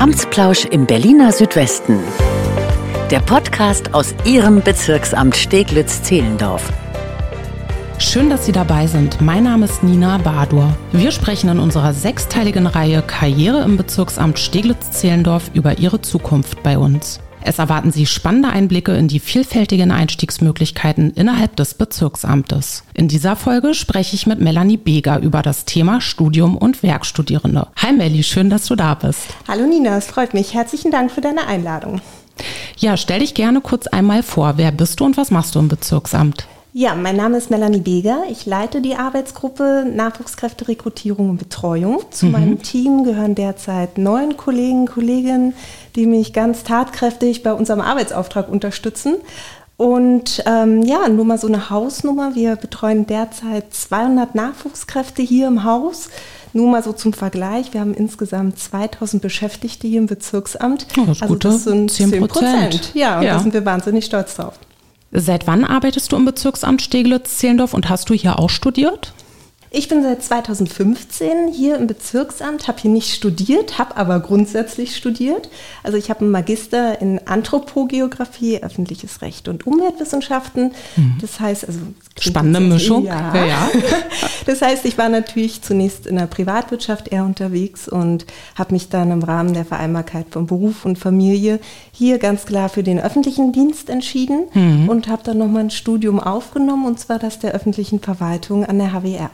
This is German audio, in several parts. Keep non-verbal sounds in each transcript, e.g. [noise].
Amtsplausch im Berliner Südwesten. Der Podcast aus Ihrem Bezirksamt Steglitz-Zehlendorf. Schön, dass Sie dabei sind. Mein Name ist Nina Badur. Wir sprechen in unserer sechsteiligen Reihe Karriere im Bezirksamt Steglitz-Zehlendorf über Ihre Zukunft bei uns. Es erwarten Sie spannende Einblicke in die vielfältigen Einstiegsmöglichkeiten innerhalb des Bezirksamtes. In dieser Folge spreche ich mit Melanie Beger über das Thema Studium und Werkstudierende. Hi Melli, schön, dass du da bist. Hallo Nina, es freut mich. Herzlichen Dank für deine Einladung. Ja, stell dich gerne kurz einmal vor. Wer bist du und was machst du im Bezirksamt? Ja, mein Name ist Melanie Beger. Ich leite die Arbeitsgruppe Nachwuchskräfte-Rekrutierung und Betreuung. Zu mhm. meinem Team gehören derzeit neun Kollegen, Kolleginnen, die mich ganz tatkräftig bei unserem Arbeitsauftrag unterstützen. Und ähm, ja, nur mal so eine Hausnummer. Wir betreuen derzeit 200 Nachwuchskräfte hier im Haus. Nur mal so zum Vergleich, wir haben insgesamt 2000 Beschäftigte hier im Bezirksamt. Oh, das also das sind 10 Prozent. Ja, ja, da sind wir wahnsinnig stolz drauf. Seit wann arbeitest du im Bezirksamt Steglitz-Zehlendorf und hast du hier auch studiert? Ich bin seit 2015 hier im Bezirksamt, habe hier nicht studiert, habe aber grundsätzlich studiert. Also ich habe einen Magister in Anthropogeografie, öffentliches Recht und Umweltwissenschaften. Mhm. Das heißt, also spannende Mischung. Ja. ja, ja. [laughs] Das heißt, ich war natürlich zunächst in der Privatwirtschaft eher unterwegs und habe mich dann im Rahmen der Vereinbarkeit von Beruf und Familie hier ganz klar für den öffentlichen Dienst entschieden mhm. und habe dann nochmal ein Studium aufgenommen und zwar das der öffentlichen Verwaltung an der HWR.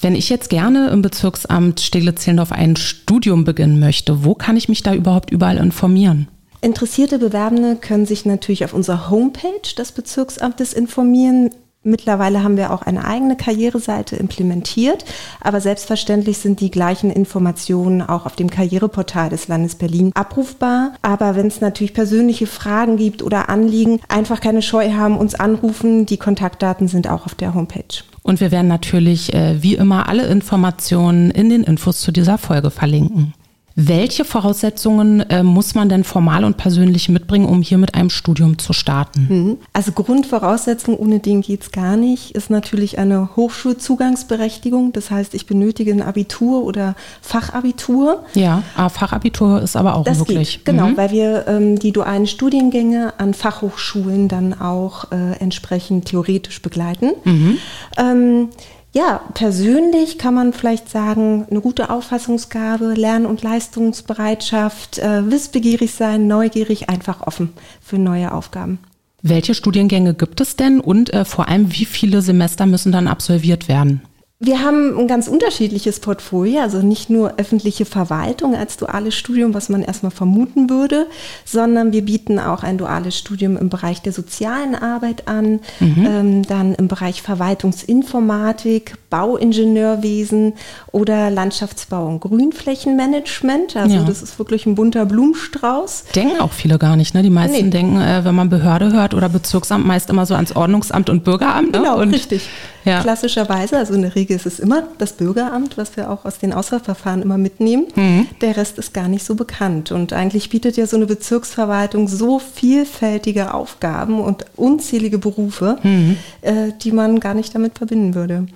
Wenn ich jetzt gerne im Bezirksamt Steglitz-Zehlendorf ein Studium beginnen möchte, wo kann ich mich da überhaupt überall informieren? Interessierte Bewerbende können sich natürlich auf unserer Homepage des Bezirksamtes informieren. Mittlerweile haben wir auch eine eigene Karriereseite implementiert, aber selbstverständlich sind die gleichen Informationen auch auf dem Karriereportal des Landes Berlin abrufbar. Aber wenn es natürlich persönliche Fragen gibt oder Anliegen, einfach keine Scheu haben, uns anrufen. Die Kontaktdaten sind auch auf der Homepage. Und wir werden natürlich äh, wie immer alle Informationen in den Infos zu dieser Folge verlinken. Welche Voraussetzungen äh, muss man denn formal und persönlich mitbringen, um hier mit einem Studium zu starten? Mhm. Also Grundvoraussetzung, ohne den geht es gar nicht, ist natürlich eine Hochschulzugangsberechtigung. Das heißt, ich benötige ein Abitur oder Fachabitur. Ja, ah, Fachabitur ist aber auch das möglich. Geht, genau, mhm. weil wir ähm, die dualen Studiengänge an Fachhochschulen dann auch äh, entsprechend theoretisch begleiten. Mhm. Ähm, ja, persönlich kann man vielleicht sagen, eine gute Auffassungsgabe, Lern- und Leistungsbereitschaft, äh, wissbegierig sein, neugierig, einfach offen für neue Aufgaben. Welche Studiengänge gibt es denn und äh, vor allem, wie viele Semester müssen dann absolviert werden? Wir haben ein ganz unterschiedliches Portfolio, also nicht nur öffentliche Verwaltung als duales Studium, was man erstmal vermuten würde, sondern wir bieten auch ein duales Studium im Bereich der sozialen Arbeit an, mhm. ähm, dann im Bereich Verwaltungsinformatik, Bauingenieurwesen oder Landschaftsbau und Grünflächenmanagement. Also ja. das ist wirklich ein bunter Blumenstrauß. Denken auch viele gar nicht. Ne? Die meisten nee. denken, äh, wenn man Behörde hört oder Bezirksamt, meist immer so ans Ordnungsamt und Bürgeramt. Ne? Genau, und, richtig. Ja. Klassischerweise, also in der Regel ist es immer das Bürgeramt, was wir auch aus den Auswahlverfahren immer mitnehmen. Mhm. Der Rest ist gar nicht so bekannt. Und eigentlich bietet ja so eine Bezirksverwaltung so vielfältige Aufgaben und unzählige Berufe, mhm. äh, die man gar nicht damit verbinden würde.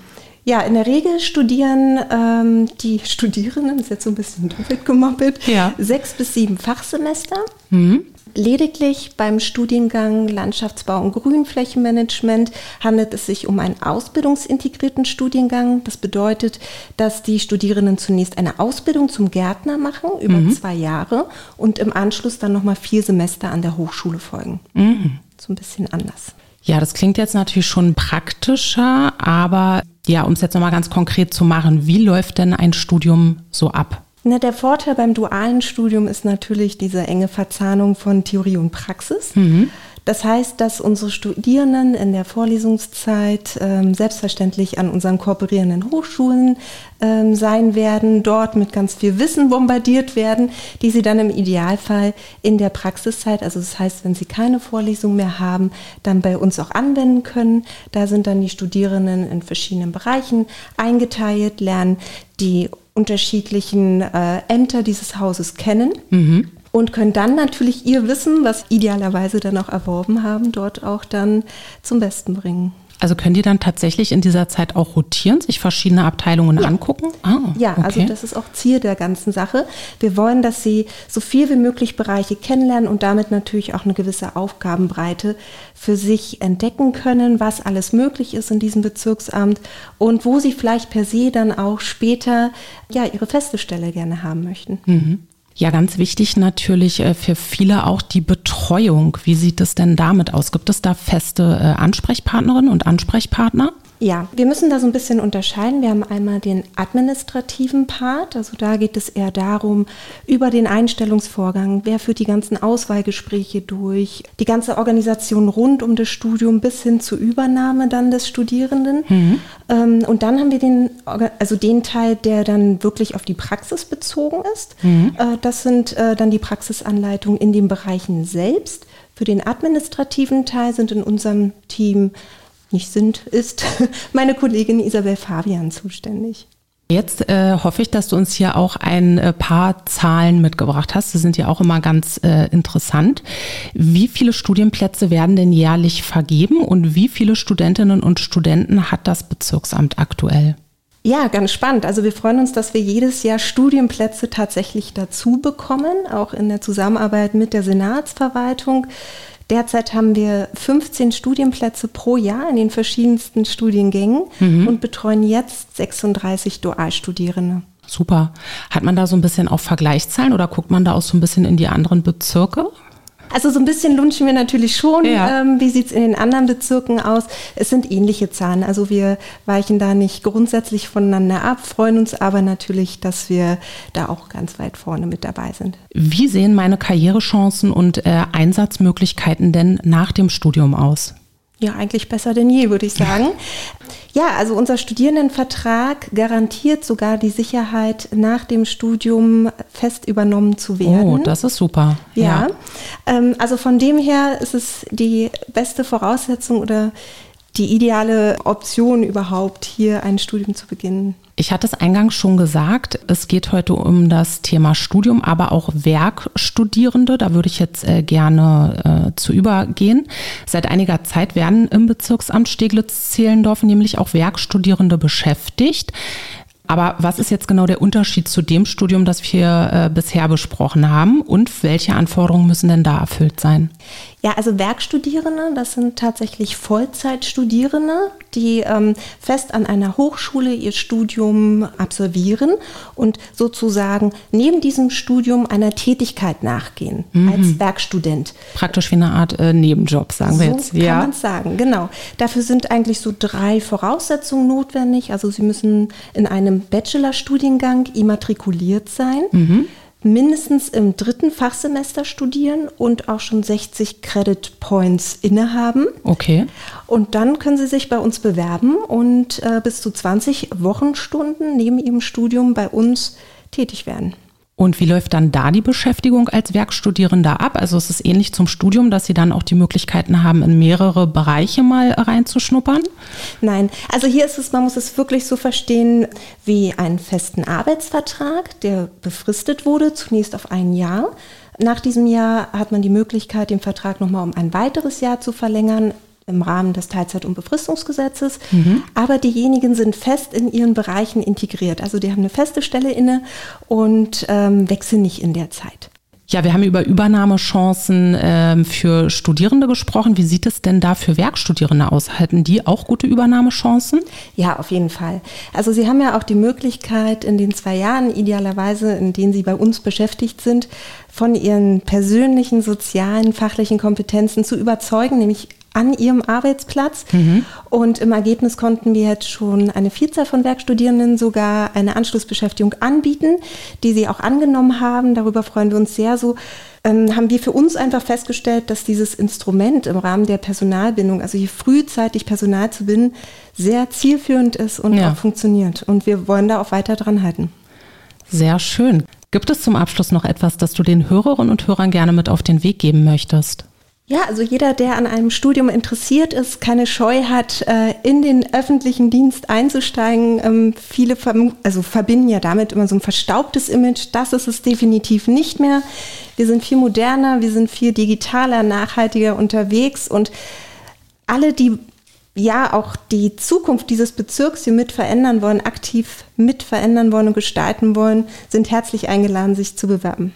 Ja, in der Regel studieren ähm, die Studierenden, ist jetzt so ein bisschen doppelt gemoppelt, ja. sechs bis sieben Fachsemester. Mhm. Lediglich beim Studiengang Landschaftsbau und Grünflächenmanagement handelt es sich um einen ausbildungsintegrierten Studiengang. Das bedeutet, dass die Studierenden zunächst eine Ausbildung zum Gärtner machen über mhm. zwei Jahre und im Anschluss dann nochmal vier Semester an der Hochschule folgen. Mhm. So ein bisschen anders. Ja, das klingt jetzt natürlich schon praktischer, aber ja, um es jetzt nochmal ganz konkret zu machen, wie läuft denn ein Studium so ab? Na, der Vorteil beim dualen Studium ist natürlich diese enge Verzahnung von Theorie und Praxis. Mhm. Das heißt, dass unsere Studierenden in der Vorlesungszeit ähm, selbstverständlich an unseren kooperierenden Hochschulen ähm, sein werden, dort mit ganz viel Wissen bombardiert werden, die sie dann im Idealfall in der Praxiszeit, also das heißt, wenn sie keine Vorlesung mehr haben, dann bei uns auch anwenden können. Da sind dann die Studierenden in verschiedenen Bereichen eingeteilt, lernen die unterschiedlichen äh, Ämter dieses Hauses kennen. Mhm und können dann natürlich ihr Wissen, was idealerweise dann auch erworben haben, dort auch dann zum Besten bringen. Also können die dann tatsächlich in dieser Zeit auch rotieren, sich verschiedene Abteilungen ja. angucken? Ah, ja, also okay. also das ist auch Ziel der ganzen Sache. Wir wollen, dass sie so viel wie möglich Bereiche kennenlernen und damit natürlich auch eine gewisse Aufgabenbreite für sich entdecken können, was alles möglich ist in diesem Bezirksamt und wo sie vielleicht per se dann auch später ja ihre feste Stelle gerne haben möchten. Mhm. Ja, ganz wichtig natürlich äh, für viele auch die Betreuung. Wie sieht es denn damit aus? Gibt es da feste äh, Ansprechpartnerinnen und Ansprechpartner? Ja, wir müssen da so ein bisschen unterscheiden. Wir haben einmal den administrativen Part, also da geht es eher darum, über den Einstellungsvorgang, wer führt die ganzen Auswahlgespräche durch, die ganze Organisation rund um das Studium bis hin zur Übernahme dann des Studierenden. Mhm. Ähm, und dann haben wir den, also den Teil, der dann wirklich auf die Praxis bezogen ist. Mhm. Äh, das sind äh, dann die Praxisanleitungen in den Bereichen selbst. Für den administrativen Teil sind in unserem Team nicht sind, ist [laughs] meine Kollegin Isabel Fabian zuständig. Jetzt äh, hoffe ich, dass du uns hier auch ein äh, paar Zahlen mitgebracht hast. Die sind ja auch immer ganz äh, interessant. Wie viele Studienplätze werden denn jährlich vergeben und wie viele Studentinnen und Studenten hat das Bezirksamt aktuell? Ja, ganz spannend. Also wir freuen uns, dass wir jedes Jahr Studienplätze tatsächlich dazu bekommen, auch in der Zusammenarbeit mit der Senatsverwaltung. Derzeit haben wir 15 Studienplätze pro Jahr in den verschiedensten Studiengängen mhm. und betreuen jetzt 36 Dualstudierende. Super. Hat man da so ein bisschen auch Vergleichszahlen oder guckt man da auch so ein bisschen in die anderen Bezirke? Also so ein bisschen lunchen wir natürlich schon. Ja. Ähm, wie sieht es in den anderen Bezirken aus? Es sind ähnliche Zahlen. Also wir weichen da nicht grundsätzlich voneinander ab, freuen uns aber natürlich, dass wir da auch ganz weit vorne mit dabei sind. Wie sehen meine Karrierechancen und äh, Einsatzmöglichkeiten denn nach dem Studium aus? Ja, eigentlich besser denn je, würde ich sagen. [laughs] Ja, also unser Studierendenvertrag garantiert sogar die Sicherheit, nach dem Studium fest übernommen zu werden. Oh, das ist super. Ja, ja. Ähm, also von dem her ist es die beste Voraussetzung oder die ideale Option überhaupt, hier ein Studium zu beginnen. Ich hatte es eingangs schon gesagt, es geht heute um das Thema Studium, aber auch Werkstudierende. Da würde ich jetzt äh, gerne äh, zu übergehen. Seit einiger Zeit werden im Bezirksamt Steglitz-Zehlendorf nämlich auch Werkstudierende beschäftigt. Aber was ist jetzt genau der Unterschied zu dem Studium, das wir äh, bisher besprochen haben? Und welche Anforderungen müssen denn da erfüllt sein? Ja, also Werkstudierende, das sind tatsächlich Vollzeitstudierende, die ähm, fest an einer Hochschule ihr Studium absolvieren und sozusagen neben diesem Studium einer Tätigkeit nachgehen mhm. als Werkstudent. Praktisch wie eine Art äh, Nebenjob, sagen so wir jetzt. Kann ja. man sagen, genau. Dafür sind eigentlich so drei Voraussetzungen notwendig. Also Sie müssen in einem Bachelorstudiengang immatrikuliert sein. Mhm mindestens im dritten Fachsemester studieren und auch schon 60 Credit Points innehaben. Okay. Und dann können Sie sich bei uns bewerben und äh, bis zu 20 Wochenstunden neben Ihrem Studium bei uns tätig werden. Und wie läuft dann da die Beschäftigung als Werkstudierender ab? Also ist es ähnlich zum Studium, dass Sie dann auch die Möglichkeiten haben, in mehrere Bereiche mal reinzuschnuppern? Nein, also hier ist es, man muss es wirklich so verstehen wie einen festen Arbeitsvertrag, der befristet wurde, zunächst auf ein Jahr. Nach diesem Jahr hat man die Möglichkeit, den Vertrag nochmal um ein weiteres Jahr zu verlängern im Rahmen des Teilzeit- und Befristungsgesetzes. Mhm. Aber diejenigen sind fest in ihren Bereichen integriert. Also die haben eine feste Stelle inne und ähm, wechseln nicht in der Zeit. Ja, wir haben über Übernahmechancen ähm, für Studierende gesprochen. Wie sieht es denn da für Werkstudierende aus? Halten die auch gute Übernahmechancen? Ja, auf jeden Fall. Also Sie haben ja auch die Möglichkeit, in den zwei Jahren idealerweise, in denen Sie bei uns beschäftigt sind, von Ihren persönlichen, sozialen, fachlichen Kompetenzen zu überzeugen, nämlich an ihrem Arbeitsplatz. Mhm. Und im Ergebnis konnten wir jetzt schon eine Vielzahl von Werkstudierenden sogar eine Anschlussbeschäftigung anbieten, die sie auch angenommen haben. Darüber freuen wir uns sehr. So ähm, haben wir für uns einfach festgestellt, dass dieses Instrument im Rahmen der Personalbindung, also hier frühzeitig Personal zu binden, sehr zielführend ist und ja. auch funktioniert. Und wir wollen da auch weiter dran halten. Sehr schön. Gibt es zum Abschluss noch etwas, das du den Hörerinnen und Hörern gerne mit auf den Weg geben möchtest? Ja, also jeder, der an einem Studium interessiert ist, keine Scheu hat, äh, in den öffentlichen Dienst einzusteigen. Ähm, viele also verbinden ja damit immer so ein verstaubtes Image. Das ist es definitiv nicht mehr. Wir sind viel moderner, wir sind viel digitaler, nachhaltiger unterwegs und alle, die ja auch die Zukunft dieses Bezirks hier mit verändern wollen, aktiv mit verändern wollen und gestalten wollen, sind herzlich eingeladen, sich zu bewerben.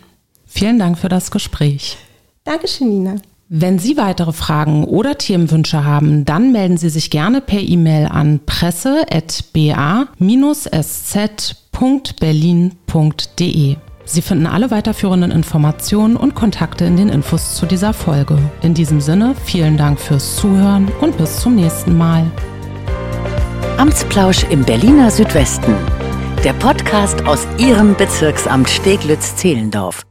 Vielen Dank für das Gespräch. Dankeschön, Nina. Wenn Sie weitere Fragen oder Themenwünsche haben, dann melden Sie sich gerne per E-Mail an presse.ba-sz.berlin.de. Sie finden alle weiterführenden Informationen und Kontakte in den Infos zu dieser Folge. In diesem Sinne, vielen Dank fürs Zuhören und bis zum nächsten Mal. Amtsplausch im Berliner Südwesten. Der Podcast aus Ihrem Bezirksamt Steglitz-Zehlendorf.